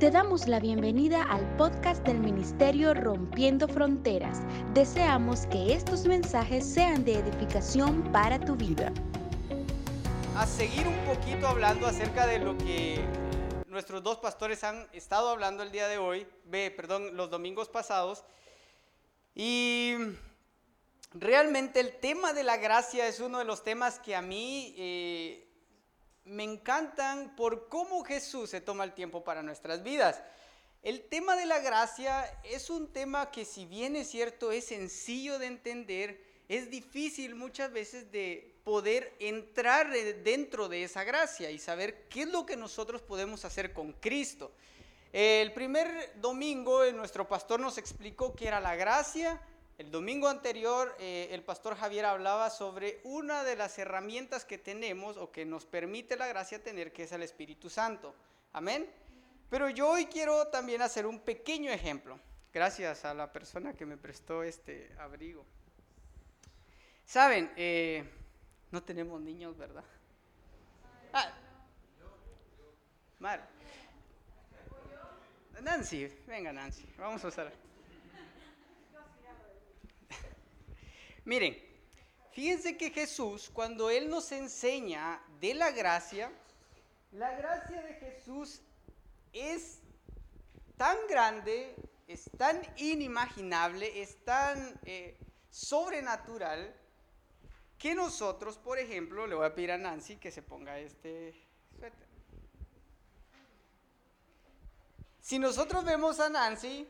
Te damos la bienvenida al podcast del Ministerio Rompiendo Fronteras. Deseamos que estos mensajes sean de edificación para tu vida. A seguir un poquito hablando acerca de lo que nuestros dos pastores han estado hablando el día de hoy, perdón, los domingos pasados. Y realmente el tema de la gracia es uno de los temas que a mí eh, me encantan por cómo Jesús se toma el tiempo para nuestras vidas. El tema de la gracia es un tema que si bien es cierto, es sencillo de entender, es difícil muchas veces de poder entrar dentro de esa gracia y saber qué es lo que nosotros podemos hacer con Cristo. El primer domingo nuestro pastor nos explicó qué era la gracia, el domingo anterior eh, el pastor Javier hablaba sobre una de las herramientas que tenemos o que nos permite la gracia tener, que es el Espíritu Santo. Amén. Pero yo hoy quiero también hacer un pequeño ejemplo, gracias a la persona que me prestó este abrigo. Saben, eh, no tenemos niños, ¿verdad? Ah, Mar. Nancy, venga Nancy, vamos a usar. Miren, fíjense que Jesús, cuando Él nos enseña de la gracia, la gracia de Jesús es tan grande, es tan inimaginable, es tan eh, sobrenatural, que nosotros, por ejemplo, le voy a pedir a Nancy que se ponga este suéter. Si nosotros vemos a Nancy,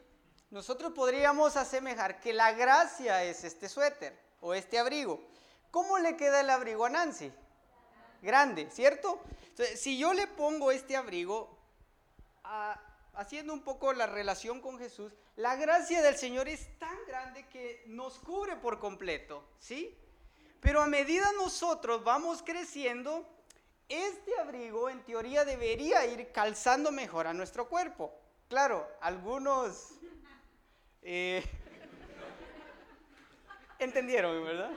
nosotros podríamos asemejar que la gracia es este suéter o este abrigo. ¿Cómo le queda el abrigo a Nancy? Grande, ¿cierto? Entonces, si yo le pongo este abrigo, haciendo un poco la relación con Jesús, la gracia del Señor es tan grande que nos cubre por completo, ¿sí? Pero a medida nosotros vamos creciendo, este abrigo en teoría debería ir calzando mejor a nuestro cuerpo. Claro, algunos eh, Entendieron, ¿verdad?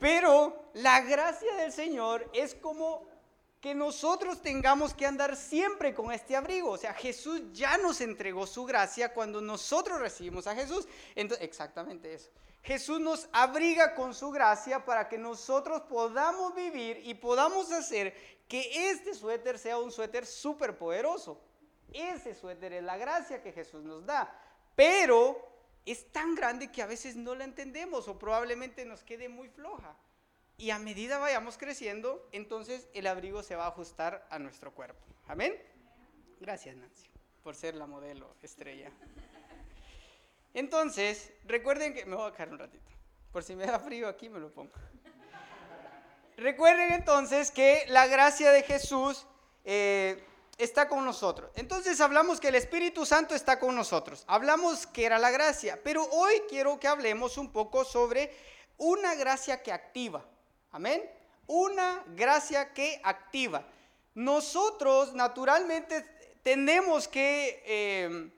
Pero la gracia del Señor es como que nosotros tengamos que andar siempre con este abrigo. O sea, Jesús ya nos entregó su gracia cuando nosotros recibimos a Jesús. Exactamente eso. Jesús nos abriga con su gracia para que nosotros podamos vivir y podamos hacer que este suéter sea un suéter súper poderoso. Ese suéter es la gracia que Jesús nos da. Pero es tan grande que a veces no la entendemos o probablemente nos quede muy floja. Y a medida vayamos creciendo, entonces el abrigo se va a ajustar a nuestro cuerpo. Amén. Gracias, Nancy, por ser la modelo estrella. Entonces, recuerden que me voy a quedar un ratito. Por si me da frío aquí, me lo pongo. Recuerden entonces que la gracia de Jesús eh, está con nosotros. Entonces hablamos que el Espíritu Santo está con nosotros. Hablamos que era la gracia, pero hoy quiero que hablemos un poco sobre una gracia que activa. Amén. Una gracia que activa. Nosotros naturalmente tenemos que eh,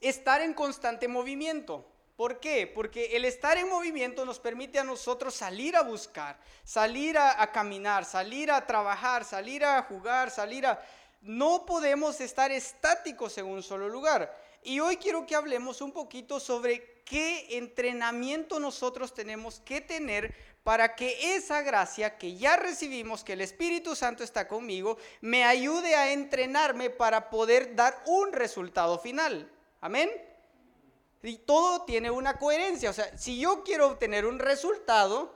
estar en constante movimiento. ¿Por qué? Porque el estar en movimiento nos permite a nosotros salir a buscar, salir a caminar, salir a trabajar, salir a jugar, salir a no podemos estar estáticos en un solo lugar. Y hoy quiero que hablemos un poquito sobre qué entrenamiento nosotros tenemos que tener para que esa gracia que ya recibimos, que el Espíritu Santo está conmigo, me ayude a entrenarme para poder dar un resultado final. Amén. Y todo tiene una coherencia. O sea, si yo quiero obtener un resultado,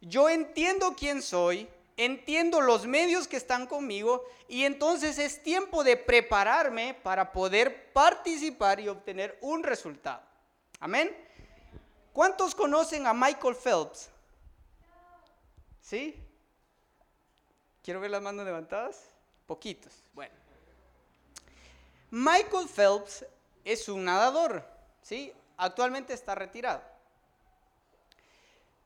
yo entiendo quién soy, entiendo los medios que están conmigo y entonces es tiempo de prepararme para poder participar y obtener un resultado. Amén. ¿Cuántos conocen a Michael Phelps? ¿Sí? Quiero ver las manos levantadas. Poquitos. Bueno. Michael Phelps es un nadador, ¿sí? Actualmente está retirado.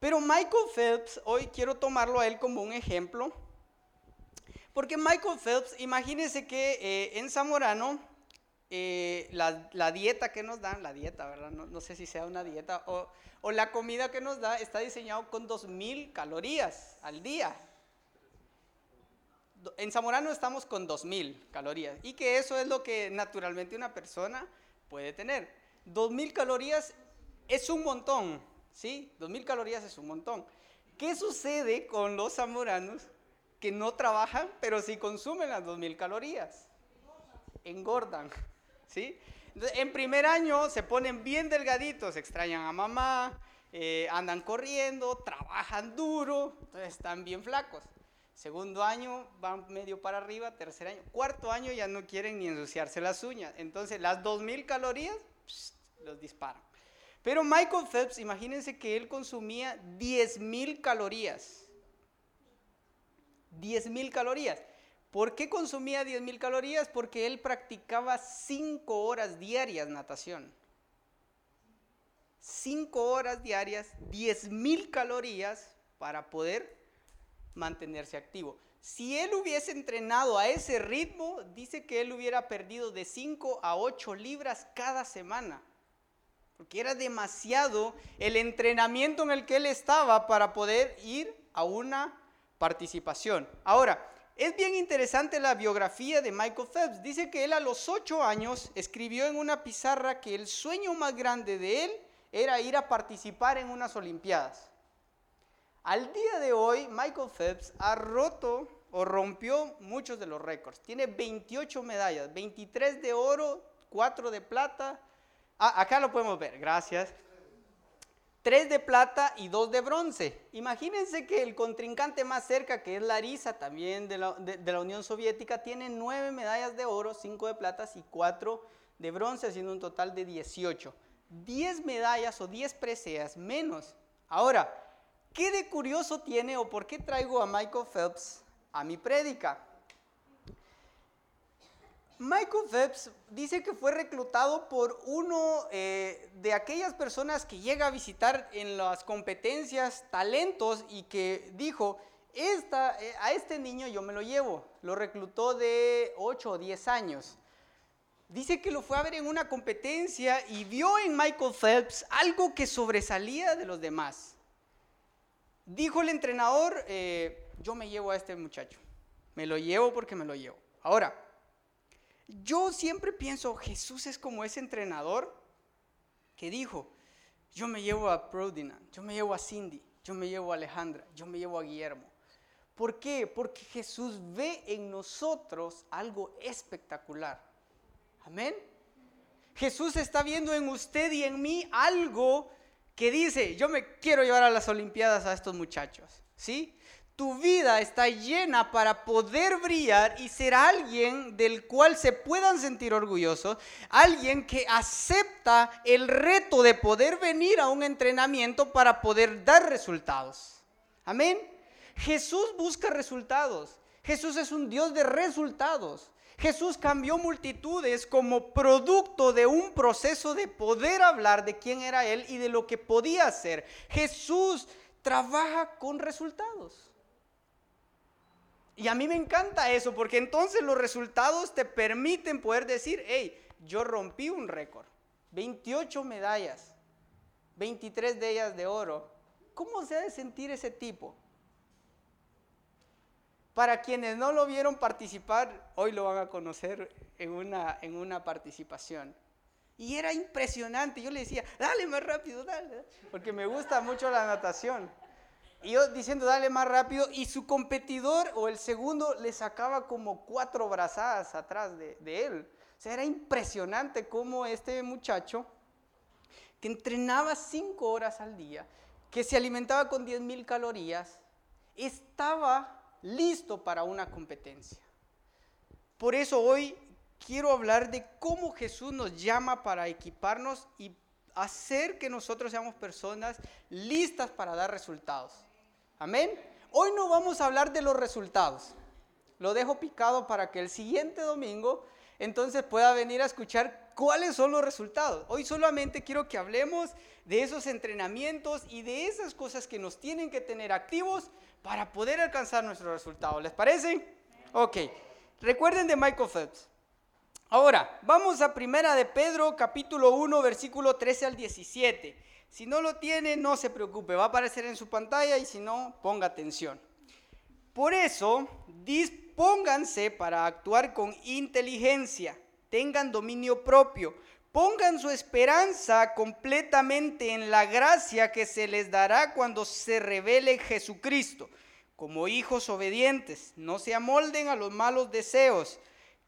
Pero Michael Phelps, hoy quiero tomarlo a él como un ejemplo, porque Michael Phelps, imagínense que eh, en Zamorano, eh, la, dieta que nos dan, la dieta, ¿verdad? No, sé si sea una dieta, o, la comida que nos da está diseñado con 2.000 calorías al día. en Zamorano estamos con 2.000 calorías y que eso es lo que naturalmente una persona puede tener. 2.000 calorías es un montón, ¿sí? 2.000 calorías es un montón. ¿Qué sucede con los zamoranos que no trabajan, pero sí consumen las 2.000 calorías? Engordan, ¿sí? en primer año se ponen bien delgaditos, extrañan a mamá, eh, andan corriendo, trabajan duro, entonces están bien flacos. Segundo año van medio para arriba, tercer año, cuarto año ya no quieren ni ensuciarse las uñas. Entonces las 2.000 calorías los disparan. Pero Michael Phelps, imagínense que él consumía 10.000 calorías. 10.000 calorías. ¿Por qué consumía 10.000 calorías? Porque él practicaba 5 horas diarias natación. 5 horas diarias, 10.000 calorías para poder mantenerse activo. Si él hubiese entrenado a ese ritmo, dice que él hubiera perdido de 5 a 8 libras cada semana. Porque era demasiado el entrenamiento en el que él estaba para poder ir a una participación. Ahora, es bien interesante la biografía de Michael Phelps. Dice que él a los 8 años escribió en una pizarra que el sueño más grande de él era ir a participar en unas Olimpiadas. Al día de hoy, Michael Phelps ha roto o rompió muchos de los récords. Tiene 28 medallas, 23 de oro, 4 de plata. Ah, acá lo podemos ver, gracias. 3 de plata y 2 de bronce. Imagínense que el contrincante más cerca, que es Larisa, también de la, Unión Soviética, tiene 9 medallas de oro, 5 de plata y 4 de bronce, haciendo un total de 18. 10 medallas o 10 preseas menos. Ahora, ¿Qué de curioso tiene o por qué traigo a Michael Phelps a mi prédica? Michael Phelps dice que fue reclutado por uno eh, de aquellas personas que llega a visitar en las competencias talentos y que dijo, Esta, eh, a este niño yo me lo llevo. Lo reclutó de 8 o 10 años. Dice que lo fue a ver en una competencia y vio en Michael Phelps algo que sobresalía de los demás. Dijo el entrenador, eh, yo me llevo a este muchacho, me lo llevo porque me lo llevo. Ahora, yo siempre pienso, Jesús es como ese entrenador que dijo, yo me llevo a Prodina, yo me llevo a Cindy, yo me llevo a Alejandra, yo me llevo a Guillermo. ¿Por qué? Porque Jesús ve en nosotros algo espectacular. Amén. Jesús está viendo en usted y en mí algo que dice, yo me quiero llevar a las Olimpiadas a estos muchachos, ¿sí? Tu vida está llena para poder brillar y ser alguien del cual se puedan sentir orgullosos, alguien que acepta el reto de poder venir a un entrenamiento para poder dar resultados. Amén. Jesús busca resultados. Jesús es un Dios de resultados. Jesús cambió multitudes como producto de un proceso de poder hablar de quién era Él y de lo que podía hacer. Jesús trabaja con resultados. Y a mí me encanta eso, porque entonces los resultados te permiten poder decir, hey, yo rompí un récord, 28 medallas, 23 de ellas de oro. ¿Cómo se ha de sentir ese tipo? Para quienes no lo vieron participar, hoy lo van a conocer en una, en una participación. Y era impresionante. Yo le decía, dale más rápido, dale. Porque me gusta mucho la natación. Y yo diciendo, dale más rápido. Y su competidor o el segundo le sacaba como cuatro brazadas atrás de, de él. O sea, era impresionante cómo este muchacho, que entrenaba cinco horas al día, que se alimentaba con 10 mil calorías, estaba listo para una competencia. Por eso hoy quiero hablar de cómo Jesús nos llama para equiparnos y hacer que nosotros seamos personas listas para dar resultados. Amén. Hoy no vamos a hablar de los resultados. Lo dejo picado para que el siguiente domingo entonces pueda venir a escuchar cuáles son los resultados. Hoy solamente quiero que hablemos de esos entrenamientos y de esas cosas que nos tienen que tener activos para poder alcanzar nuestros resultados. ¿Les parece? Ok. Recuerden de Michael Phelps. Ahora, vamos a primera de Pedro, capítulo 1, versículo 13 al 17. Si no lo tiene, no se preocupe, va a aparecer en su pantalla y si no, ponga atención. Por eso, dispónganse para actuar con inteligencia, tengan dominio propio, pongan su esperanza completamente en la gracia que se les dará cuando se revele Jesucristo. Como hijos obedientes, no se amolden a los malos deseos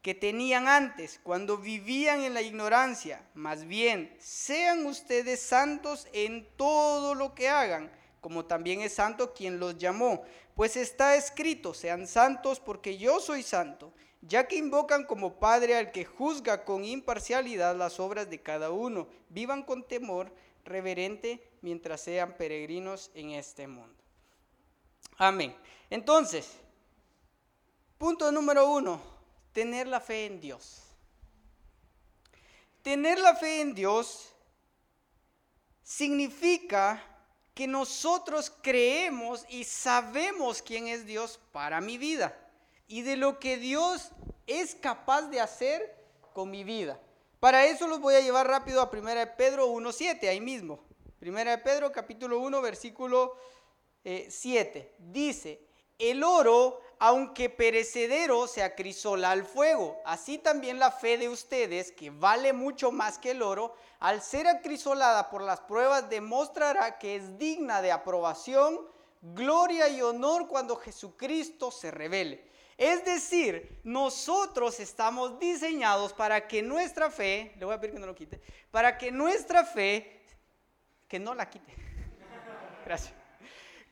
que tenían antes cuando vivían en la ignorancia. Más bien, sean ustedes santos en todo lo que hagan, como también es santo quien los llamó. Pues está escrito, sean santos porque yo soy santo, ya que invocan como Padre al que juzga con imparcialidad las obras de cada uno. Vivan con temor reverente mientras sean peregrinos en este mundo. Amén. Entonces, punto número uno tener la fe en Dios. Tener la fe en Dios significa que nosotros creemos y sabemos quién es Dios para mi vida y de lo que Dios es capaz de hacer con mi vida. Para eso los voy a llevar rápido a 1 de Pedro 1.7, ahí mismo. 1 de Pedro capítulo 1, versículo 7. Eh, Dice, el oro aunque perecedero, se acrisola al fuego. Así también la fe de ustedes, que vale mucho más que el oro, al ser acrisolada por las pruebas, demostrará que es digna de aprobación, gloria y honor cuando Jesucristo se revele. Es decir, nosotros estamos diseñados para que nuestra fe, le voy a pedir que no lo quite, para que nuestra fe, que no la quite, gracias,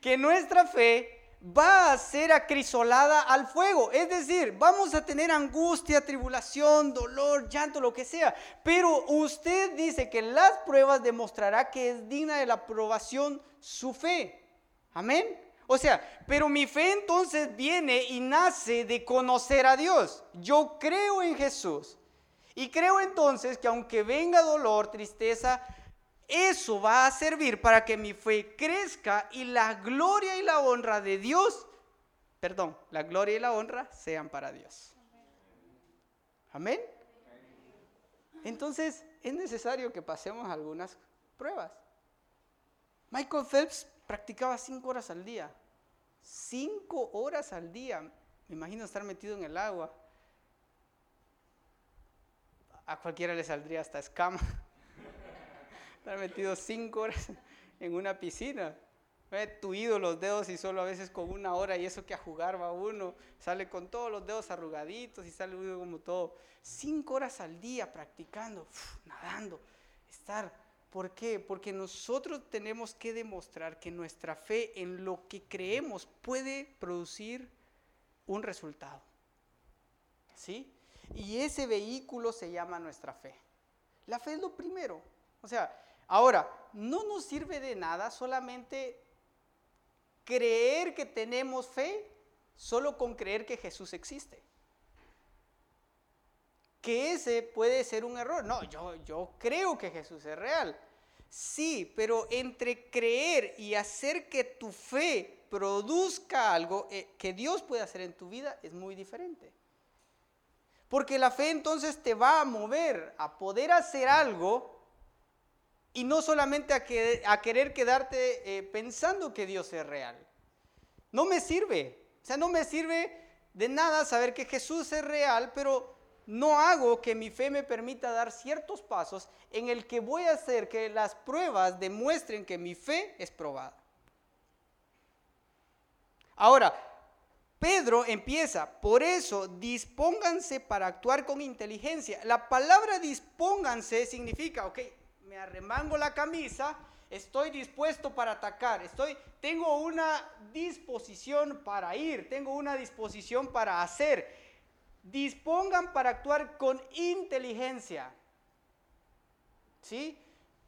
que nuestra fe va a ser acrisolada al fuego. Es decir, vamos a tener angustia, tribulación, dolor, llanto, lo que sea. Pero usted dice que las pruebas demostrará que es digna de la aprobación su fe. Amén. O sea, pero mi fe entonces viene y nace de conocer a Dios. Yo creo en Jesús. Y creo entonces que aunque venga dolor, tristeza, eso va a servir para que mi fe crezca y la gloria y la honra de Dios, perdón, la gloria y la honra sean para Dios. Amén. Entonces es necesario que pasemos algunas pruebas. Michael Phelps practicaba cinco horas al día. Cinco horas al día. Me imagino estar metido en el agua. A cualquiera le saldría hasta escama. Estar metido cinco horas en una piscina. He tuido los dedos y solo a veces con una hora y eso que a jugar va uno, sale con todos los dedos arrugaditos y sale uno como todo. Cinco horas al día practicando, nadando, estar. ¿Por qué? Porque nosotros tenemos que demostrar que nuestra fe en lo que creemos puede producir un resultado. ¿Sí? Y ese vehículo se llama nuestra fe. La fe es lo primero. O sea, Ahora, no nos sirve de nada solamente creer que tenemos fe, solo con creer que Jesús existe. Que ese puede ser un error. No, yo, yo creo que Jesús es real. Sí, pero entre creer y hacer que tu fe produzca algo eh, que Dios puede hacer en tu vida es muy diferente. Porque la fe entonces te va a mover a poder hacer algo y no solamente a, querer quedarte eh, pensando que Dios es real. No me sirve. O sea, no me sirve de nada saber que Jesús es real, pero no hago que mi fe me permita dar ciertos pasos en el que voy a hacer que las pruebas demuestren que mi fe es probada. Ahora, Pedro empieza, por eso dispónganse para actuar con inteligencia. La palabra dispónganse significa, ok, me arremango la camisa, estoy dispuesto para atacar, estoy, tengo una disposición para ir, tengo una disposición para hacer. Dispongan para actuar con inteligencia. ¿Sí?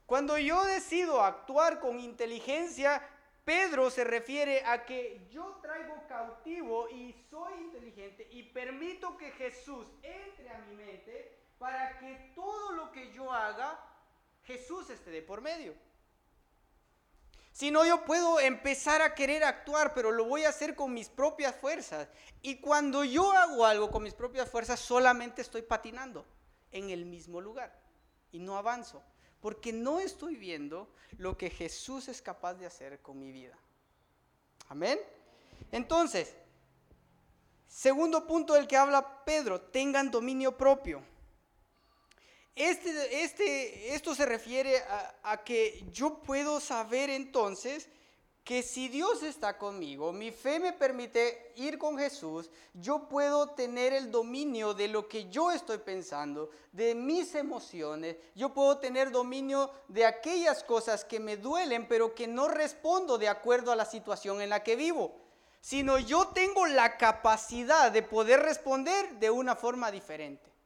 Cuando yo decido actuar con inteligencia, Pedro se refiere a que yo traigo cautivo y soy inteligente y permito que Jesús entre a mi mente para que todo lo que yo haga Jesús esté de por medio. Si no, yo puedo empezar a querer actuar, pero lo voy a hacer con mis propias fuerzas. Y cuando yo hago algo con mis propias fuerzas, solamente estoy patinando en el mismo lugar y no avanzo, porque no estoy viendo lo que Jesús es capaz de hacer con mi vida. Amén. Entonces, Segundo punto del que habla Pedro, tengan dominio propio. Este, este, esto se refiere a, a que yo puedo saber entonces que si Dios está conmigo, mi fe me permite ir con Jesús, yo puedo tener el dominio de lo que yo estoy pensando, de mis emociones, yo puedo tener dominio de aquellas cosas que me duelen, pero que no respondo de acuerdo a la situación en la que vivo, sino yo tengo la capacidad de poder responder de una forma diferente.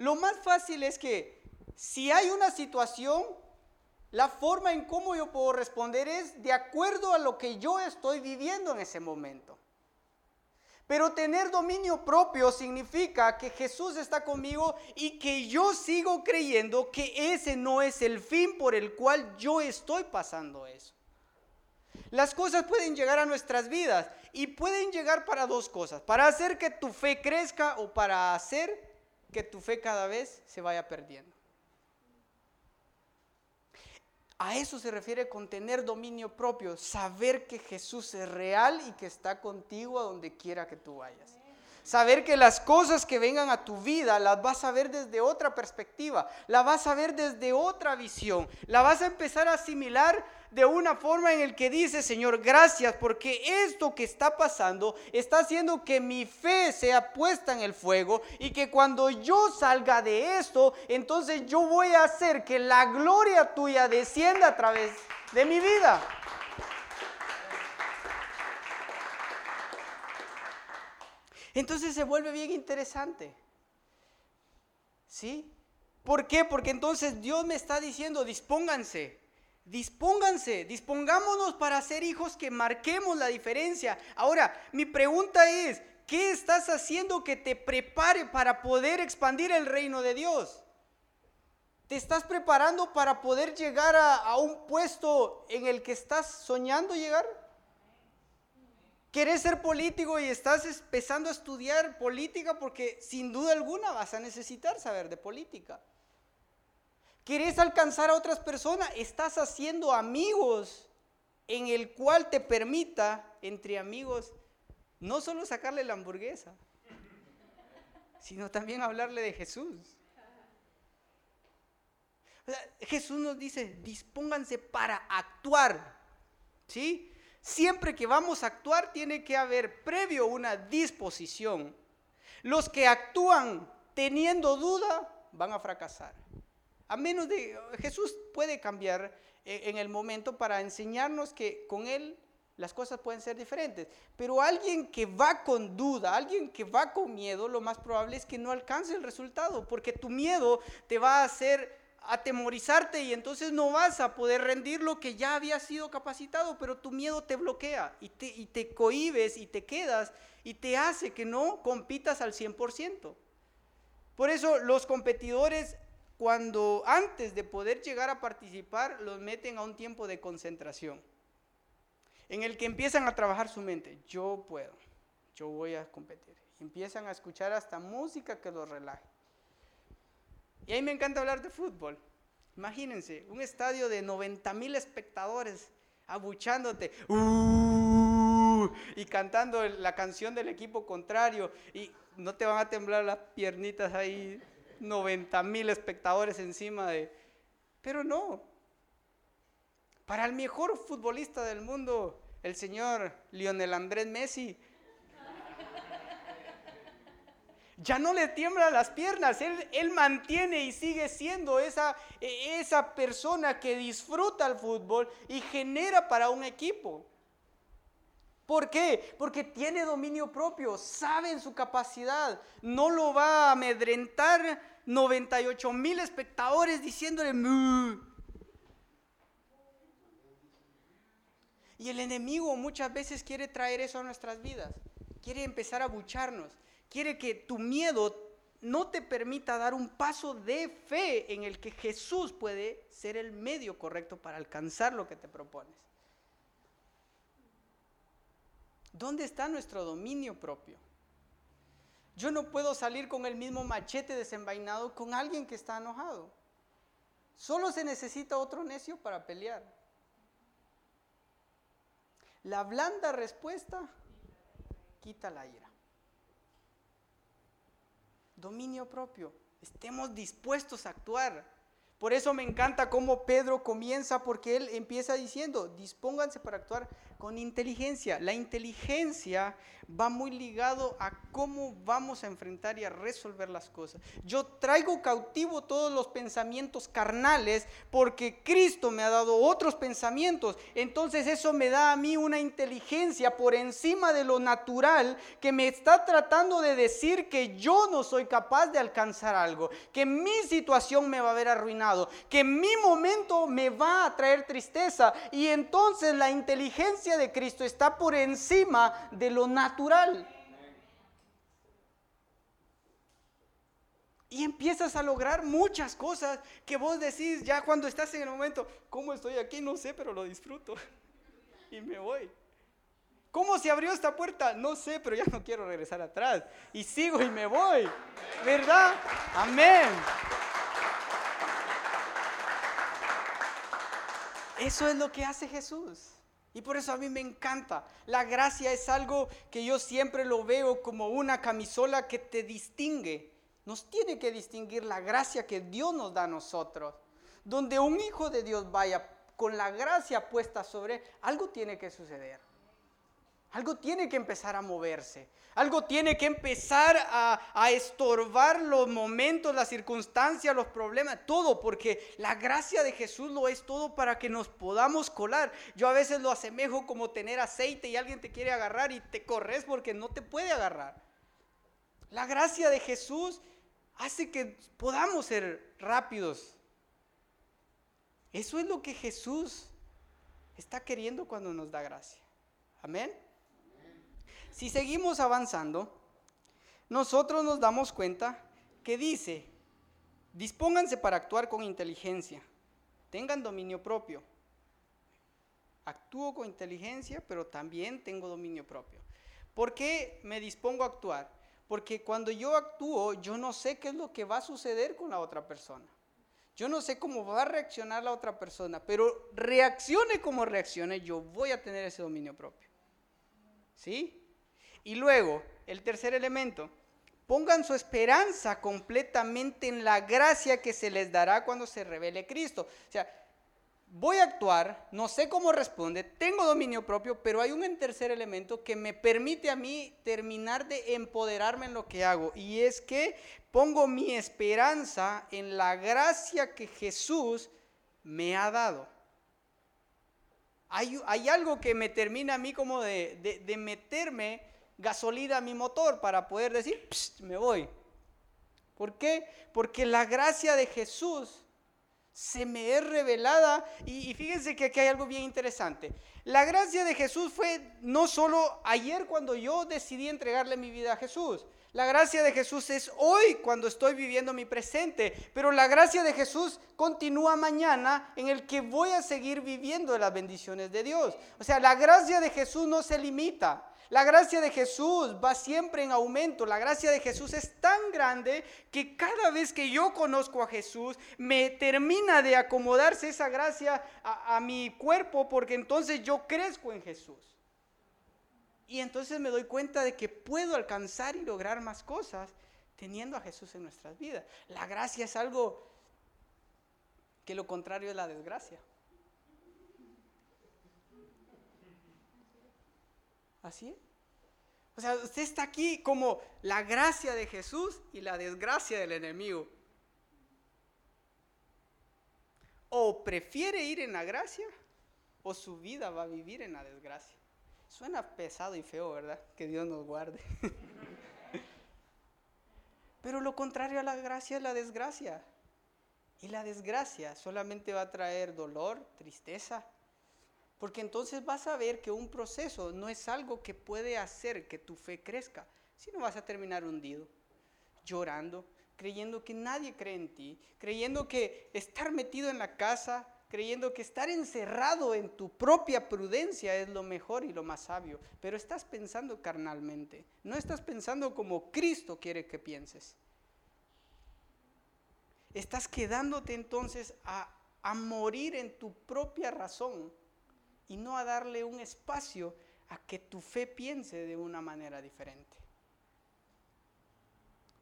Lo más fácil es que si hay una situación la forma en cómo yo puedo responder es de acuerdo a lo que yo estoy viviendo en ese momento. Pero tener dominio propio significa que Jesús está conmigo y que yo sigo creyendo que ese no es el fin por el cual yo estoy pasando eso. Las cosas pueden llegar a nuestras vidas y pueden llegar para dos cosas, para hacer que tu fe crezca o para hacer que tu fe cada vez se vaya perdiendo. A eso se refiere con tener dominio propio, saber que Jesús es real y que está contigo a donde quiera que tú vayas. Saber que las cosas que vengan a tu vida las vas a ver desde otra perspectiva, las vas a ver desde otra visión, la vas a empezar a asimilar de una forma en el que dice, Señor, gracias porque esto que está pasando está haciendo que mi fe sea puesta en el fuego y que cuando yo salga de esto, entonces yo voy a hacer que la gloria tuya descienda a través de mi vida. Entonces se vuelve bien interesante. ¿Sí? ¿Por qué? Porque entonces Dios me está diciendo, dispónganse, dispónganse, dispongámonos para ser hijos que marquemos la diferencia. Ahora, mi pregunta es, ¿qué estás haciendo que te prepare para poder expandir el reino de Dios? ¿Te estás preparando para poder llegar a, a un puesto en el que estás soñando llegar? ¿Quieres ser político y estás empezando a estudiar política porque sin duda alguna vas a necesitar saber de política? ¿Quieres alcanzar a otras personas? Estás haciendo amigos en el cual te permita entre amigos no solo sacarle la hamburguesa, sino también hablarle de Jesús. Jesús nos dice, dispónganse para actuar, ¿sí? Siempre que vamos a actuar tiene que haber previo una disposición. Los que actúan teniendo duda van a fracasar. A menos de Jesús puede cambiar eh, en el momento para enseñarnos que con Él las cosas pueden ser diferentes. Pero alguien que va con duda, alguien que va con miedo, lo más probable es que no alcance el resultado, porque tu miedo te va a hacer atemorizarte y entonces no vas a poder rendir lo que ya había sido capacitado, pero tu miedo te bloquea y te, y te cohibes y te quedas y te hace que no compitas al 100%. Por eso los competidores cuando antes de poder llegar a participar los meten a un tiempo de concentración en el que empiezan a trabajar su mente. Yo puedo, yo voy a competir. Empiezan a escuchar hasta música que los relaje. Y ahí me encanta hablar de fútbol. Imagínense, un estadio de 90 mil espectadores abuchándote uh, y cantando la canción del equipo contrario y no te van a temblar las piernitas ahí, 90 mil espectadores encima de... Pero no. Para el mejor futbolista del mundo, el señor Lionel Andrés Messi, ya no le tiemblan las piernas, él, mantiene y sigue siendo esa, esa persona que disfruta el fútbol y genera para un equipo. ¿Por qué? Porque tiene dominio propio, sabe en su capacidad, no lo va a amedrentar 98 mil espectadores diciéndole Y el enemigo muchas veces quiere traer eso a nuestras vidas, quiere empezar a bucharnos quiere que tu miedo no te permita dar un paso de fe en el que Jesús puede ser el medio correcto para alcanzar lo que te propones. ¿Dónde está nuestro dominio propio? Yo no puedo salir con el mismo machete desenvainado con alguien que está enojado. Solo se necesita otro necio para pelear. La blanda respuesta quita la ira. Dominio propio. Estemos dispuestos a actuar. Por eso me encanta cómo Pedro comienza, porque él empieza diciendo, dispónganse para actuar con inteligencia. La inteligencia va muy ligado a cómo vamos a enfrentar y a resolver las cosas. Yo traigo cautivo todos los pensamientos carnales porque Cristo me ha dado otros pensamientos. Entonces eso me da a mí una inteligencia por encima de lo natural que me está tratando de decir que yo no soy capaz de alcanzar algo, que mi situación me va a ver arruinado, que mi momento me va a traer tristeza. Y entonces la inteligencia de Cristo está por encima de lo natural. Y empiezas a lograr muchas cosas que vos decís ya cuando estás en el momento, ¿cómo estoy aquí? No sé, pero lo disfruto. Y me voy. ¿Cómo se abrió esta puerta? No sé, pero ya no quiero regresar atrás. Y sigo y me voy. ¿Verdad? Amén. Eso es lo que hace Jesús. Y por eso a mí me encanta. La gracia es algo que yo siempre lo veo como una camisola que te distingue. Nos tiene que distinguir la gracia que Dios nos da a nosotros. Donde un hijo de Dios vaya con la gracia puesta sobre, algo tiene que suceder. Algo tiene que empezar a moverse. Algo tiene que empezar a, estorbar los momentos, las circunstancias, los problemas, todo, porque la gracia de Jesús lo es todo para que nos podamos colar. Yo a veces lo asemejo como tener aceite y alguien te quiere agarrar y te corres porque no te puede agarrar. La gracia de Jesús hace que podamos ser rápidos. Eso es lo que Jesús está queriendo cuando nos da gracia. Amén. Si seguimos avanzando, nosotros nos damos cuenta que dice, dispónganse para actuar con inteligencia, tengan dominio propio. Actúo con inteligencia, pero también tengo dominio propio. ¿Por qué me dispongo a actuar? Porque cuando yo actúo, yo no sé qué es lo que va a suceder con la otra persona. Yo no sé cómo va a reaccionar la otra persona, pero reaccione como reaccione, yo voy a tener ese dominio propio. ¿Sí? Y luego, el tercer elemento, pongan su esperanza completamente en la gracia que se les dará cuando se revele Cristo. O sea, voy a actuar, no sé cómo responde, tengo dominio propio, pero hay un tercer elemento que me permite a mí terminar de empoderarme en lo que hago. Y es que pongo mi esperanza en la gracia que Jesús me ha dado. Hay, algo que me termina a mí como de, meterme gasolina a mi motor para poder decir, me voy. ¿Por qué? Porque la gracia de Jesús se me es revelada y, y, fíjense que aquí hay algo bien interesante. La gracia de Jesús fue no solo ayer cuando yo decidí entregarle mi vida a Jesús. La gracia de Jesús es hoy cuando estoy viviendo mi presente, pero la gracia de Jesús continúa mañana en el que voy a seguir viviendo las bendiciones de Dios. O sea, la gracia de Jesús no se limita. La gracia de Jesús va siempre en aumento. La gracia de Jesús es tan grande que cada vez que yo conozco a Jesús, me termina de acomodarse esa gracia a, mi cuerpo porque entonces yo crezco en Jesús. Y entonces me doy cuenta de que puedo alcanzar y lograr más cosas teniendo a Jesús en nuestras vidas. La gracia es algo que lo contrario es la desgracia. Así. O sea, usted está aquí como la gracia de Jesús y la desgracia del enemigo. O prefiere ir en la gracia o su vida va a vivir en la desgracia. Suena pesado y feo, ¿verdad? Que Dios nos guarde. Pero lo contrario a la gracia es la desgracia. Y la desgracia solamente va a traer dolor, tristeza, porque entonces vas a ver que un proceso no es algo que puede hacer que tu fe crezca, sino vas a terminar hundido, llorando, creyendo que nadie cree en ti, creyendo que estar metido en la casa, creyendo que estar encerrado en tu propia prudencia es lo mejor y lo más sabio, pero estás pensando carnalmente, no estás pensando como Cristo quiere que pienses. Estás quedándote entonces a, a morir en tu propia razón y no a darle un espacio a que tu fe piense de una manera diferente.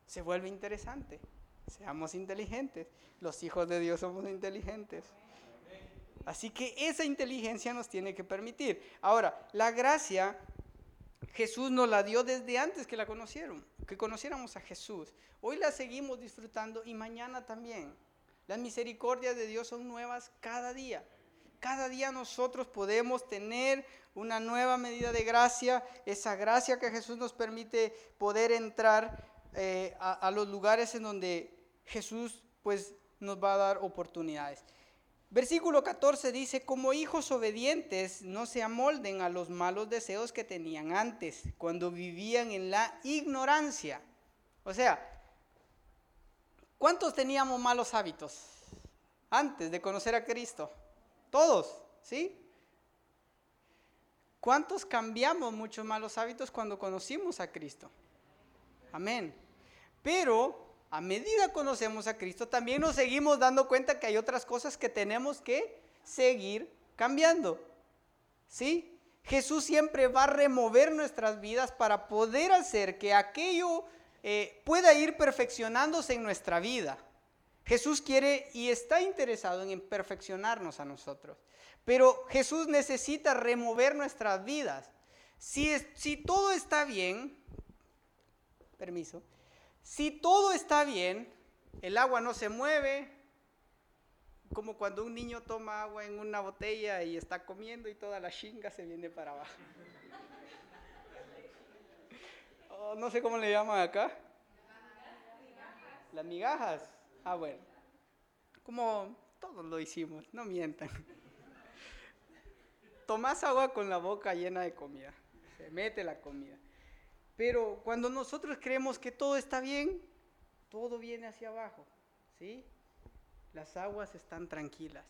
Se vuelve interesante. Seamos inteligentes. Los hijos de Dios somos inteligentes. Así que esa inteligencia nos tiene que permitir. Ahora, la gracia Jesús nos la dio desde antes que la conocieron, que conociéramos a Jesús. Hoy la seguimos disfrutando y mañana también. Las misericordias de Dios son nuevas cada día. Cada día nosotros podemos tener una nueva medida de gracia, esa gracia que Jesús nos permite poder entrar eh, a, a los lugares en donde Jesús pues nos va a dar oportunidades. Versículo 14 dice, como hijos obedientes, no se amolden a los malos deseos que tenían antes, cuando vivían en la ignorancia. O sea, ¿cuántos teníamos malos hábitos antes de conocer a Cristo? Todos, ¿sí? ¿Cuántos cambiamos muchos malos hábitos cuando conocimos a Cristo? Amén. Pero a medida conocemos a Cristo, también nos seguimos dando cuenta que hay otras cosas que tenemos que seguir cambiando. ¿Sí? Jesús siempre va a remover nuestras vidas para poder hacer que aquello eh, pueda ir perfeccionándose en nuestra vida. Jesús quiere y está interesado en perfeccionarnos a nosotros. Pero Jesús necesita remover nuestras vidas. Si, si todo está bien, permiso, si todo está bien, el agua no se mueve, como cuando un niño toma agua en una botella y está comiendo y toda la chinga se viene para abajo. Oh, no sé cómo le llaman acá. Las migajas. Ah, bueno. Como todos lo hicimos, no mientan. Tomás agua con la boca llena de comida. Se mete la comida. Pero cuando nosotros creemos que todo está bien, todo viene hacia abajo, ¿sí? Las aguas están tranquilas.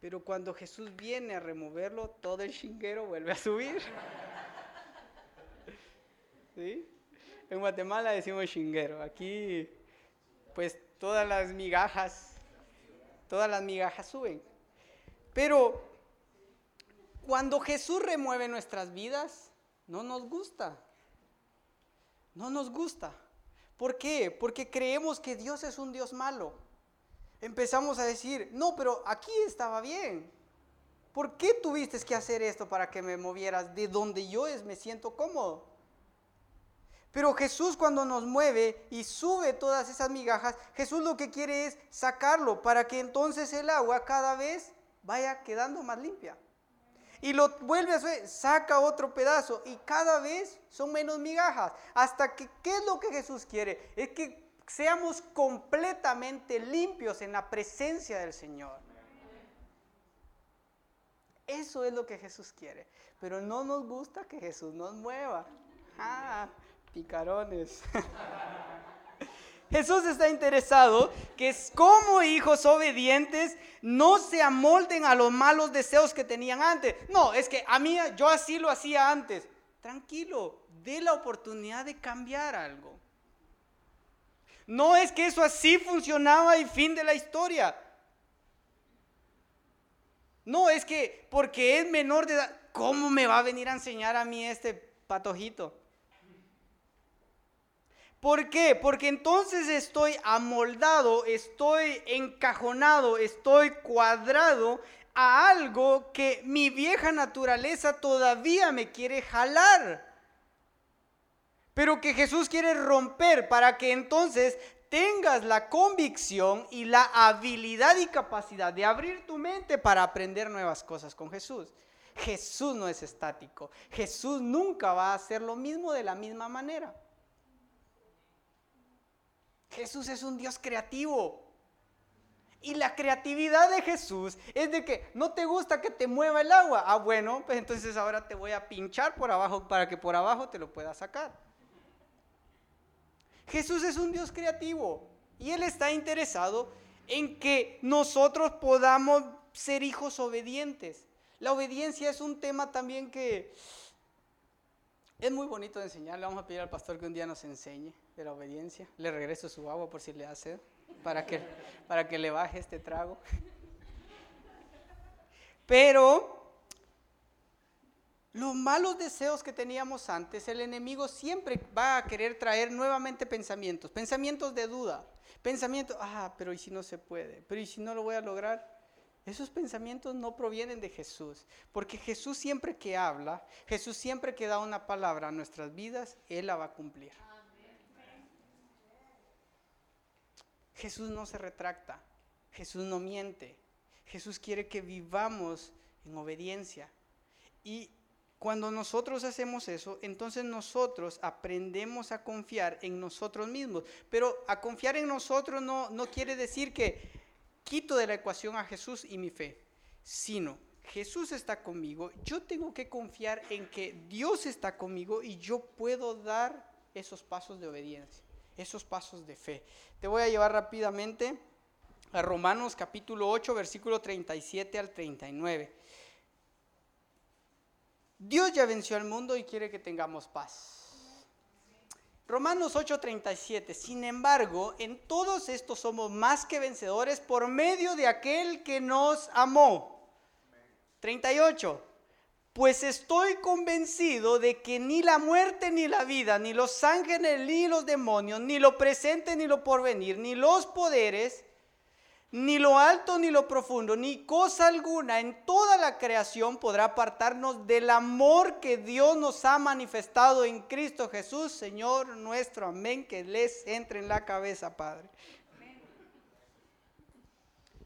Pero cuando Jesús viene a removerlo, todo el chinguero vuelve a subir. ¿Sí? En Guatemala decimos chinguero. Aquí, pues todas las migajas, todas las migajas suben. Pero cuando Jesús remueve nuestras vidas, no nos gusta. No nos gusta. ¿Por qué? Porque creemos que Dios es un Dios malo. Empezamos a decir, no, pero aquí estaba bien. ¿Por qué tuviste que hacer esto para que me movieras de donde yo es, me siento cómodo? Pero Jesús cuando nos mueve y sube todas esas migajas, Jesús lo que quiere es sacarlo para que entonces el agua cada vez vaya quedando más limpia y lo vuelve a subir, saca otro pedazo y cada vez son menos migajas. Hasta que, ¿qué es lo que Jesús quiere? Es que seamos completamente limpios en la presencia del Señor. Eso es lo que Jesús quiere. Pero no nos gusta que Jesús nos mueva. Ah, picarones. Jesús está interesado que como hijos obedientes no se amolden a los malos deseos que tenían antes. No, es que a mí yo así lo hacía antes. Tranquilo, dé la oportunidad de cambiar algo. No es que eso así funcionaba y fin de la historia. No, es que porque es menor de edad, ¿cómo me va a venir a enseñar a mí este patojito? ¿Por qué? Porque entonces estoy amoldado, estoy encajonado, estoy cuadrado a algo que mi vieja naturaleza todavía me quiere jalar. Pero que Jesús quiere romper para que entonces tengas la convicción y la habilidad y capacidad de abrir tu mente para aprender nuevas cosas con Jesús. Jesús no es estático. Jesús nunca va a hacer lo mismo de la misma manera. Jesús es un Dios creativo. Y la creatividad de Jesús es de que no te gusta que te mueva el agua. Ah, bueno, pues entonces ahora te voy a pinchar por abajo para que por abajo te lo puedas sacar. Jesús es un Dios creativo y Él está interesado en que nosotros podamos ser hijos obedientes. La obediencia es un tema también que es muy bonito de enseñar. Le vamos a pedir al pastor que un día nos enseñe de la obediencia. Le regreso su agua por si le hace, para que, para que le baje este trago. Pero Los malos deseos que teníamos antes, el enemigo siempre va a querer traer nuevamente pensamientos, pensamientos de duda, pensamientos, ah, pero ¿y si no se puede? ¿Pero ¿y si no lo voy a lograr? Esos pensamientos no provienen de Jesús, porque Jesús siempre que habla, Jesús siempre que da una palabra a nuestras vidas, Él la va a cumplir. Jesús no se retracta, Jesús no miente, Jesús quiere que vivamos en obediencia. Y cuando nosotros hacemos eso, entonces nosotros aprendemos a confiar en nosotros mismos. Pero a confiar en nosotros no, no quiere decir que quito de la ecuación a Jesús y mi fe, sino Jesús está conmigo, yo tengo que confiar en que Dios está conmigo y yo puedo dar esos pasos de obediencia, esos pasos de fe. Te voy a llevar rápidamente a Romanos capítulo 8, versículo 37 al 39. Dios ya venció al mundo y quiere que tengamos paz. Romanos 8:37, sin embargo, en todos estos somos más que vencedores por medio de aquel que nos amó. 38, pues estoy convencido de que ni la muerte ni la vida, ni los ángeles ni los demonios, ni lo presente ni lo porvenir, ni los poderes, ni lo alto ni lo profundo, ni cosa alguna en toda la creación podrá apartarnos del amor que Dios nos ha manifestado en Cristo Jesús, Señor nuestro. Amén. Que les entre en la cabeza, Padre.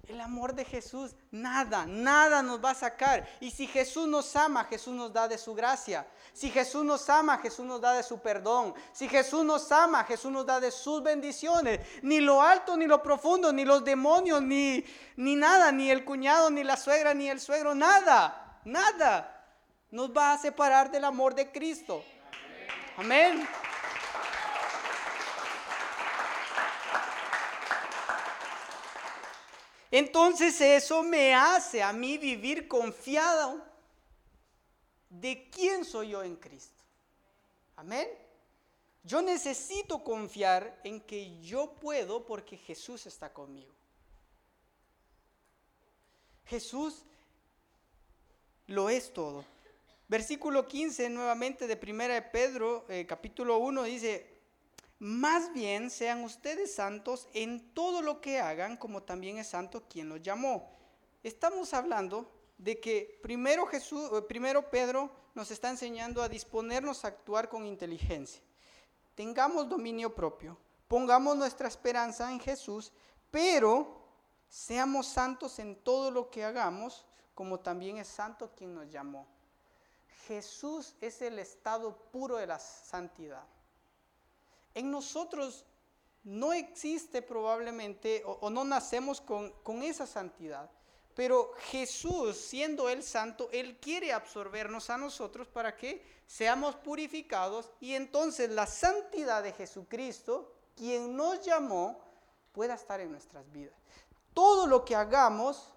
El amor de Jesús, nada, nada nos va a sacar. Y si Jesús nos ama, Jesús nos da de su gracia. Si Jesús nos ama, Jesús nos da de su perdón. Si Jesús nos ama, Jesús nos da de sus bendiciones. Ni lo alto, ni lo profundo, ni los demonios, ni, ni nada, ni el cuñado, ni la suegra, ni el suegro, nada, nada nos va a separar del amor de Cristo. Amén. Entonces eso me hace a mí vivir confiado de quién soy yo en Cristo. Amén. Yo necesito confiar en que yo puedo porque Jesús está conmigo. Jesús lo es todo. Versículo 15 nuevamente de Primera de Pedro, eh, capítulo 1, dice, más bien sean ustedes santos en todo lo que hagan, como también es santo quien los llamó. Estamos hablando de que primero Jesús, eh, primero Pedro nos está enseñando a disponernos a actuar con inteligencia. Tengamos dominio propio, pongamos nuestra esperanza en Jesús, pero seamos santos en todo lo que hagamos, como también es santo quien nos llamó. Jesús es el estado puro de la santidad. En nosotros no existe probablemente o, no nacemos con, con esa santidad. Pero Jesús, siendo Él santo, Él quiere absorbernos a nosotros para que seamos purificados y entonces la santidad de Jesucristo, quien nos llamó, pueda estar en nuestras vidas. Todo lo que hagamos,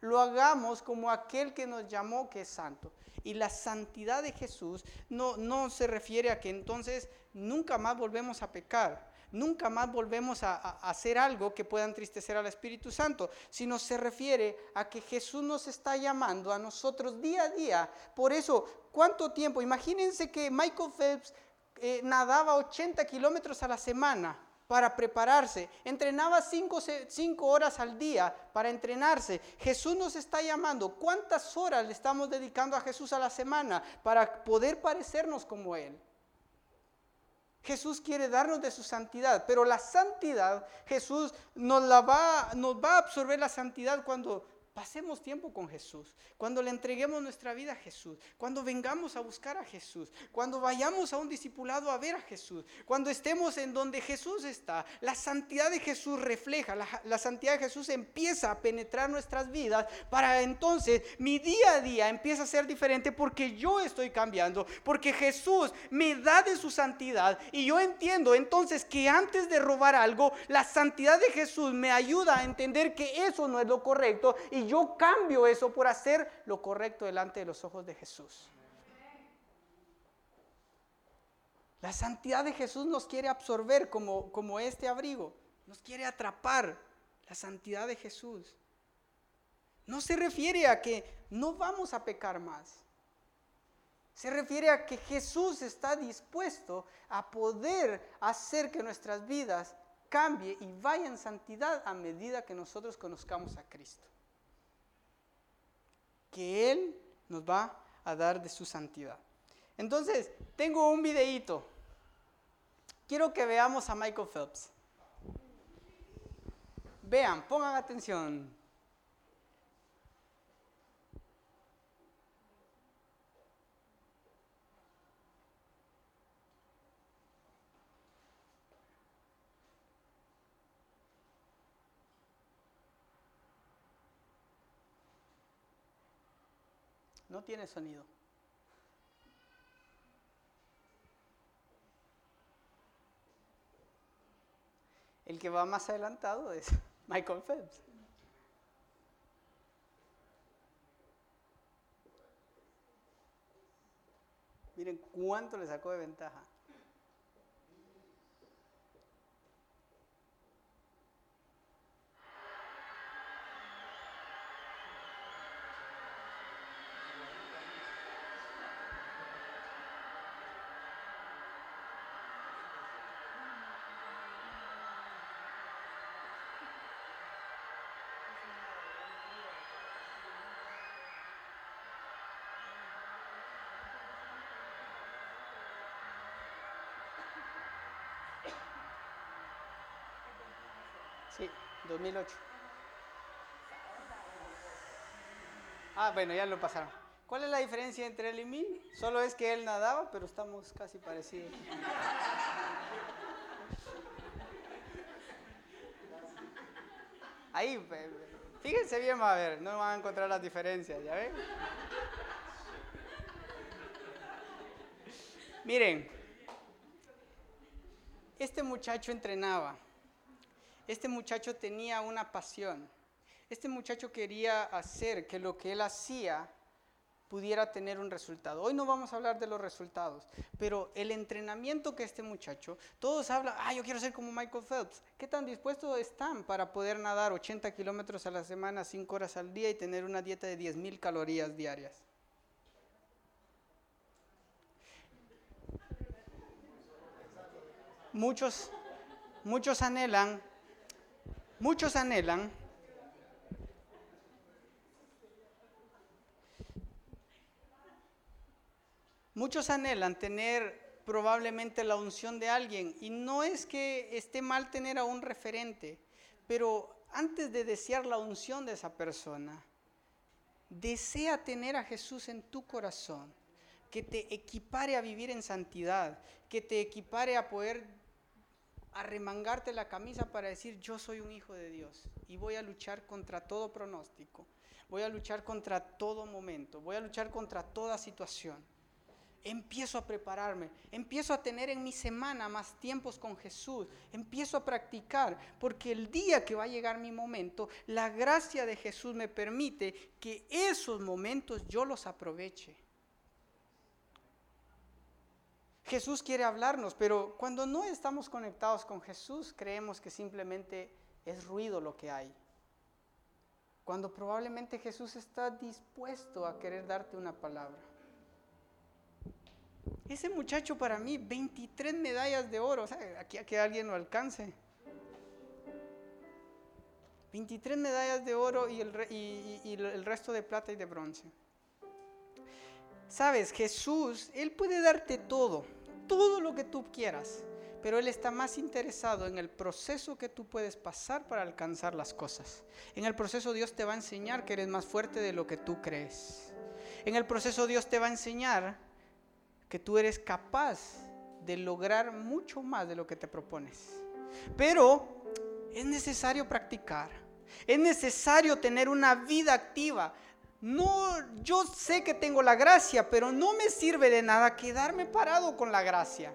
lo hagamos como aquel que nos llamó que es santo. Y la santidad de Jesús no, no se refiere a que entonces nunca más volvemos a pecar nunca más volvemos a, hacer algo que pueda entristecer al Espíritu Santo, sino se refiere a que Jesús nos está llamando a nosotros día a día. Por eso, ¿cuánto tiempo? Imagínense que Michael Phelps eh, nadaba 80 kilómetros a la semana para prepararse, entrenaba 5 horas al día para entrenarse. Jesús nos está llamando. ¿Cuántas horas le estamos dedicando a Jesús a la semana para poder parecernos como Él? Jesús quiere darnos de su santidad, pero la santidad, Jesús nos, la va, nos va a absorber la santidad cuando Pasemos tiempo con Jesús, cuando le entreguemos nuestra vida a Jesús, cuando vengamos a buscar a Jesús, cuando vayamos a un discipulado a ver a Jesús, cuando estemos en donde Jesús está. La santidad de Jesús refleja, la, santidad de Jesús empieza a penetrar nuestras vidas para entonces mi día a día empieza a ser diferente porque yo estoy cambiando, porque Jesús me da de su santidad y yo entiendo entonces que antes de robar algo, la santidad de Jesús me ayuda a entender que eso no es lo correcto yo cambio eso por hacer lo correcto delante de los ojos de Jesús. La santidad de Jesús nos quiere absorber como, como este abrigo, nos quiere atrapar. La santidad de Jesús. No se refiere a que no vamos a pecar más. Se refiere a que Jesús está dispuesto a poder hacer que nuestras vidas cambie y vaya en santidad a medida que nosotros conozcamos a Cristo. Que Él nos va a dar de su santidad. Entonces, tengo un videíto. Quiero que veamos a Michael Phelps. Vean, pongan atención. No tiene sonido. El que va más adelantado es Michael Phelps. Miren cuánto le sacó de ventaja. Sí, 2008. Ah, bueno, ya lo pasaron. ¿Cuál es la diferencia entre él y mí? Solo es que él nadaba, pero estamos casi parecidos. Ahí, fíjense bien, a ver, no van a encontrar las diferencias, ¿ya ven? Miren, este muchacho entrenaba este muchacho tenía una pasión. Este muchacho quería hacer que lo que él hacía pudiera tener un resultado. Hoy no vamos a hablar de los resultados, pero el entrenamiento que este muchacho, todos hablan, ah, yo quiero ser como Michael Phelps. ¿Qué tan dispuestos están para poder nadar 80 kilómetros a la semana, 5 horas al día y tener una dieta de 10 mil calorías diarias? Muchos, muchos anhelan Muchos anhelan Muchos anhelan tener probablemente la unción de alguien y no es que esté mal tener a un referente, pero antes de desear la unción de esa persona, desea tener a Jesús en tu corazón, que te equipare a vivir en santidad, que te equipare a poder arremangarte la camisa para decir yo soy un hijo de Dios y voy a luchar contra todo pronóstico, voy a luchar contra todo momento, voy a luchar contra toda situación. Empiezo a prepararme, empiezo a tener en mi semana más tiempos con Jesús, empiezo a practicar, porque el día que va a llegar mi momento, la gracia de Jesús me permite que esos momentos yo los aproveche. Jesús quiere hablarnos, pero cuando no estamos conectados con Jesús, creemos que simplemente es ruido lo que hay. Cuando probablemente Jesús está dispuesto a querer darte una palabra. Ese muchacho para mí, 23 medallas de oro, aquí a que alguien lo alcance. 23 medallas de oro y el, y el resto de plata y de bronce. Sabes, Jesús, Él puede darte todo todo lo que tú quieras, pero Él está más interesado en el proceso que tú puedes pasar para alcanzar las cosas. En el proceso Dios te va a enseñar que eres más fuerte de lo que tú crees. En el proceso Dios te va a enseñar que tú eres capaz de lograr mucho más de lo que te propones. Pero es necesario practicar. Es necesario tener una vida activa. No, yo sé que tengo la gracia, pero no me sirve de nada quedarme parado con la gracia.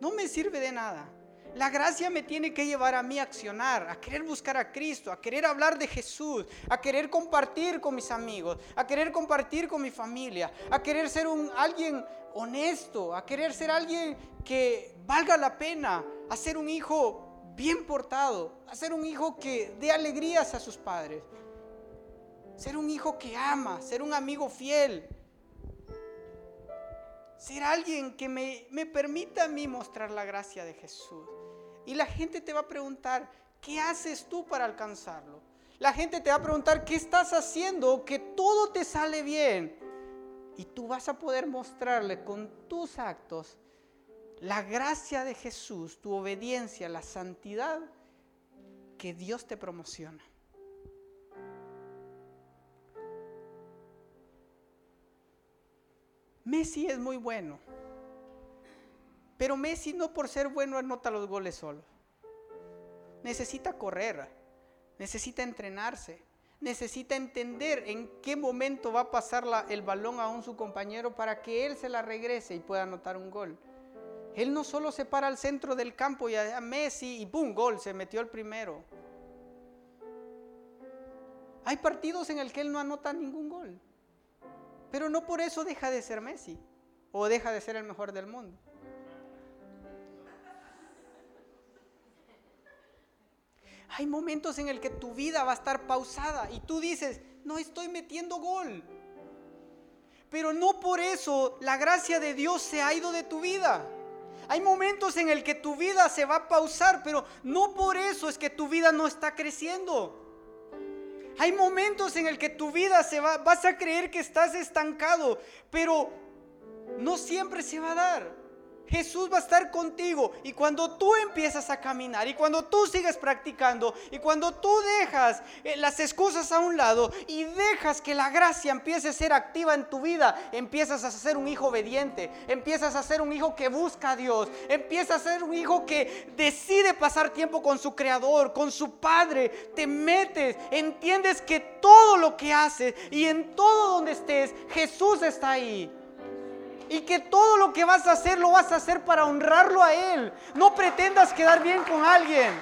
No me sirve de nada. La gracia me tiene que llevar a mí a accionar, a querer buscar a Cristo, a querer hablar de Jesús, a querer compartir con mis amigos, a querer compartir con mi familia, a querer ser un alguien honesto, a querer ser alguien que valga la pena, a ser un hijo bien portado, a ser un hijo que dé alegrías a sus padres. ser un hijo que ama, ser un amigo fiel, ser alguien que me, me permita a mí mostrar la gracia de Jesús. Y la gente te va a preguntar, ¿qué haces tú para alcanzarlo? La gente te va a preguntar, ¿qué estás haciendo? Que todo te sale bien. Y tú vas a poder mostrarle con tus actos la gracia de Jesús, tu obediencia, la santidad que Dios te promociona. Messi es muy bueno, pero Messi no por ser bueno anota los goles solo. Necesita correr, necesita entrenarse, necesita entender en qué momento va a pasar el balón a un su compañero para que él se la regrese y pueda anotar un gol. Él no solo se para al centro del campo y a Messi y ¡pum! gol, se metió el primero. Hay partidos en el que él no anota ningún gol. Pero no por eso deja de ser Messi o deja de ser el mejor del mundo. Hay momentos en el que tu vida va a estar pausada y tú dices, no estoy metiendo gol. Pero no por eso la gracia de Dios se ha ido de tu vida. Hay momentos en el que tu vida se va a pausar, pero no por eso es que tu vida no está creciendo. Hay momentos en el que tu vida se va, vas a creer que estás estancado, pero no siempre se va a dar. Jesús va a estar contigo y cuando tú empiezas a caminar y cuando tú sigues practicando y cuando tú dejas eh, las excusas a un lado y dejas que la gracia empiece a ser activa en tu vida, empiezas a ser un hijo obediente, empiezas a ser un hijo que busca a Dios, empiezas a ser un hijo que decide pasar tiempo con su creador, con su padre, te metes, entiendes que todo lo que haces y en todo donde estés, Jesús está ahí. Y que todo lo que vas a hacer lo vas a hacer para honrarlo a Él. No pretendas quedar bien con alguien.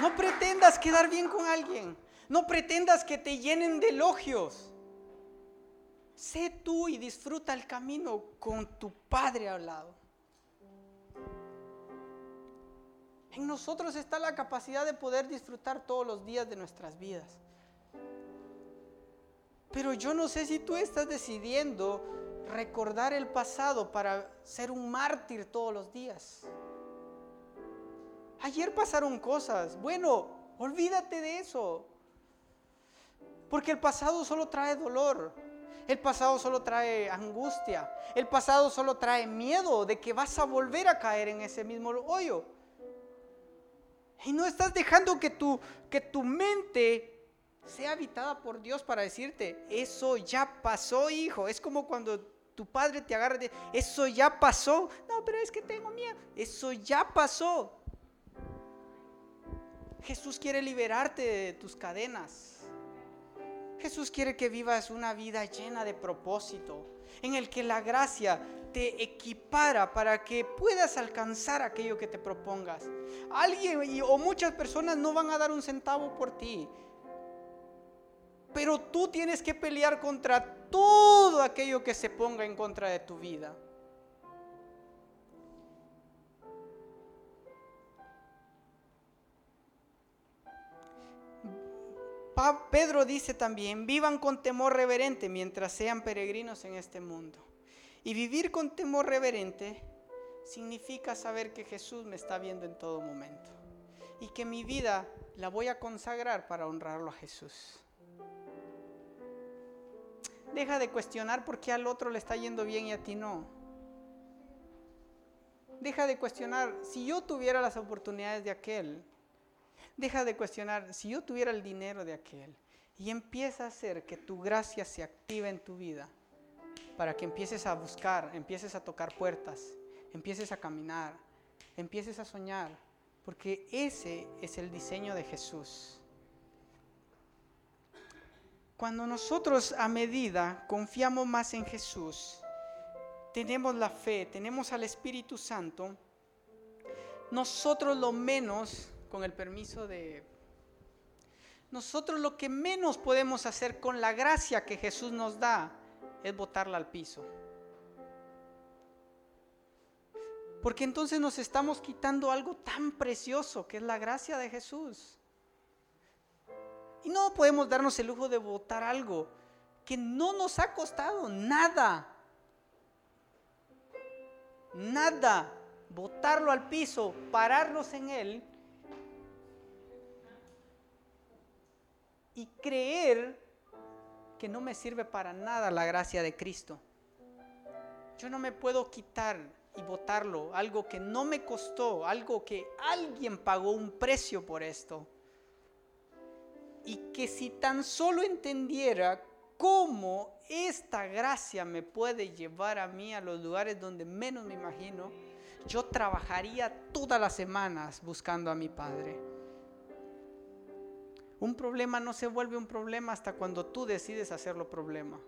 No pretendas quedar bien con alguien. No pretendas que te llenen de elogios. Sé tú y disfruta el camino con tu Padre al lado. En nosotros está la capacidad de poder disfrutar todos los días de nuestras vidas. Pero yo no sé si tú estás decidiendo recordar el pasado para ser un mártir todos los días. Ayer pasaron cosas. Bueno, olvídate de eso. Porque el pasado solo trae dolor. El pasado solo trae angustia. El pasado solo trae miedo de que vas a volver a caer en ese mismo hoyo. Y no estás dejando que tu, que tu mente sea habitada por Dios para decirte, eso ya pasó, hijo. Es como cuando tu padre te agarra de, eso ya pasó. No, pero es que tengo miedo. Eso ya pasó. Jesús quiere liberarte de tus cadenas. Jesús quiere que vivas una vida llena de propósito, en el que la gracia te equipara para que puedas alcanzar aquello que te propongas. Alguien o muchas personas no van a dar un centavo por ti, pero tú tienes que pelear contra todo aquello que se ponga en contra de tu vida. Pedro dice también, vivan con temor reverente mientras sean peregrinos en este mundo. Y vivir con temor reverente significa saber que Jesús me está viendo en todo momento y que mi vida la voy a consagrar para honrarlo a Jesús. Deja de cuestionar por qué al otro le está yendo bien y a ti no. Deja de cuestionar si yo tuviera las oportunidades de aquel. Deja de cuestionar si yo tuviera el dinero de aquel. Y empieza a hacer que tu gracia se active en tu vida para que empieces a buscar, empieces a tocar puertas, empieces a caminar, empieces a soñar, porque ese es el diseño de Jesús. Cuando nosotros a medida confiamos más en Jesús, tenemos la fe, tenemos al Espíritu Santo, nosotros lo menos, con el permiso de... Nosotros lo que menos podemos hacer con la gracia que Jesús nos da es botarla al piso. Porque entonces nos estamos quitando algo tan precioso que es la gracia de Jesús. Y no podemos darnos el lujo de votar algo que no nos ha costado nada. Nada. Botarlo al piso, pararnos en él y creer que no me sirve para nada la gracia de Cristo. Yo no me puedo quitar y botarlo, algo que no me costó, algo que alguien pagó un precio por esto. Y que si tan solo entendiera cómo esta gracia me puede llevar a mí a los lugares donde menos me imagino, yo trabajaría todas las semanas buscando a mi Padre. Un problema no se vuelve un problema hasta cuando tú decides hacerlo problema.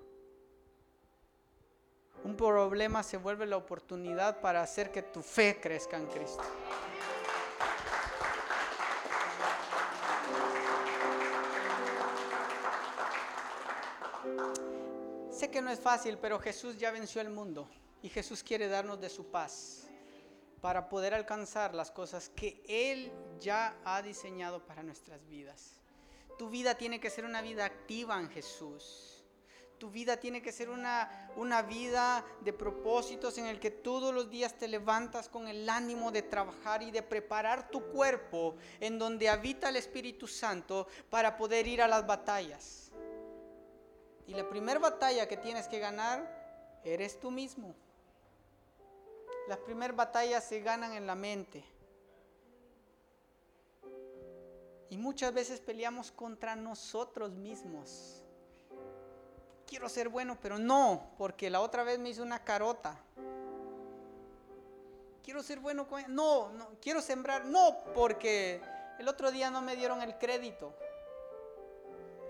Un problema se vuelve la oportunidad para hacer que tu fe crezca en Cristo. Sé que no es fácil, pero Jesús ya venció el mundo y Jesús quiere darnos de su paz para poder alcanzar las cosas que Él ya ha diseñado para nuestras vidas. Tu vida tiene que ser una vida activa en Jesús. Tu vida tiene que ser una, una vida de propósitos en el que todos los días te levantas con el ánimo de trabajar y de preparar tu cuerpo en donde habita el Espíritu Santo para poder ir a las batallas. Y la primera batalla que tienes que ganar eres tú mismo. Las primeras batallas se ganan en la mente. Y muchas veces peleamos contra nosotros mismos. Quiero ser bueno, pero no, porque la otra vez me hizo una carota. Quiero ser bueno con... No, no, quiero sembrar, no, porque el otro día no me dieron el crédito.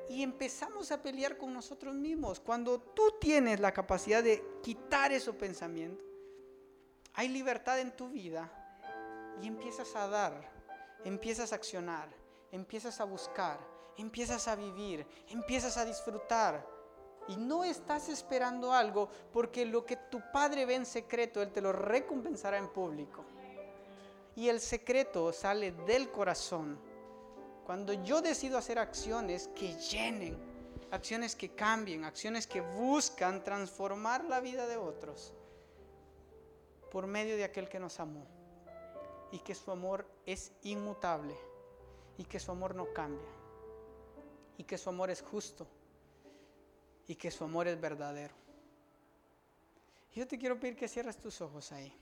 Y empezamos a pelear con nosotros mismos. Cuando tú tienes la capacidad de quitar esos pensamientos, hay libertad en tu vida y empiezas a dar, empiezas a accionar, empiezas a buscar, empiezas a vivir, empiezas a disfrutar. Y no estás esperando algo porque lo que tu padre ve en secreto, Él te lo recompensará en público. Y el secreto sale del corazón. Cuando yo decido hacer acciones que llenen, acciones que cambien, acciones que buscan transformar la vida de otros por medio de aquel que nos amó y que su amor es inmutable y que su amor no cambia y que su amor es justo y que su amor es verdadero. Yo te quiero pedir que cierres tus ojos ahí.